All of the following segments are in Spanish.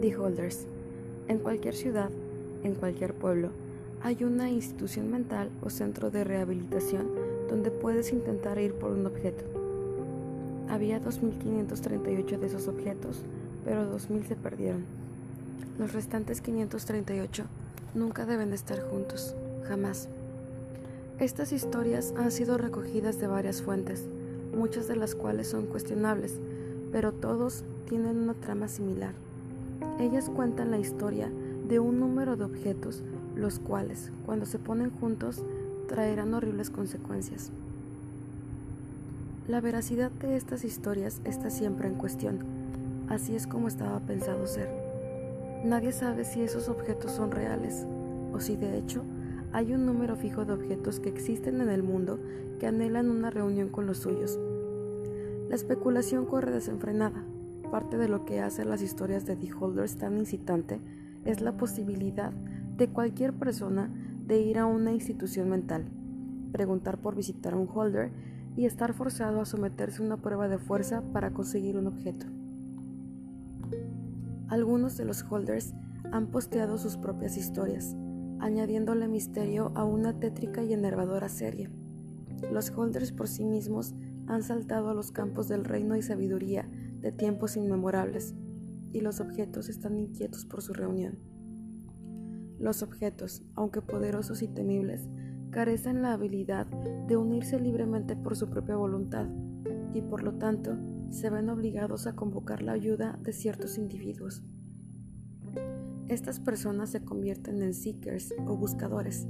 The Holders. En cualquier ciudad, en cualquier pueblo, hay una institución mental o centro de rehabilitación donde puedes intentar ir por un objeto. Había 2.538 de esos objetos, pero 2.000 se perdieron. Los restantes 538 nunca deben estar juntos, jamás. Estas historias han sido recogidas de varias fuentes, muchas de las cuales son cuestionables, pero todos tienen una trama similar. Ellas cuentan la historia de un número de objetos, los cuales, cuando se ponen juntos, traerán horribles consecuencias. La veracidad de estas historias está siempre en cuestión, así es como estaba pensado ser. Nadie sabe si esos objetos son reales, o si de hecho hay un número fijo de objetos que existen en el mundo que anhelan una reunión con los suyos. La especulación corre desenfrenada. Parte de lo que hace las historias de The Holders tan incitante es la posibilidad de cualquier persona de ir a una institución mental, preguntar por visitar a un holder y estar forzado a someterse a una prueba de fuerza para conseguir un objeto. Algunos de los holders han posteado sus propias historias, añadiéndole misterio a una tétrica y enervadora serie. Los holders por sí mismos han saltado a los campos del reino y sabiduría de tiempos inmemorables, y los objetos están inquietos por su reunión. Los objetos, aunque poderosos y temibles, carecen la habilidad de unirse libremente por su propia voluntad, y por lo tanto se ven obligados a convocar la ayuda de ciertos individuos. Estas personas se convierten en seekers o buscadores,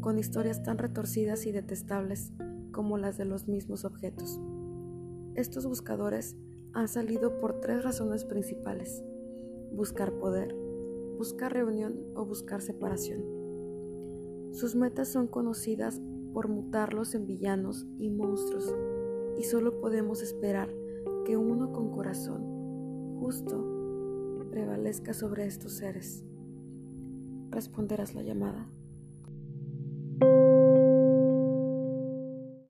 con historias tan retorcidas y detestables como las de los mismos objetos. Estos buscadores han salido por tres razones principales. Buscar poder, buscar reunión o buscar separación. Sus metas son conocidas por mutarlos en villanos y monstruos, y solo podemos esperar que uno con corazón justo prevalezca sobre estos seres. Responderás la llamada.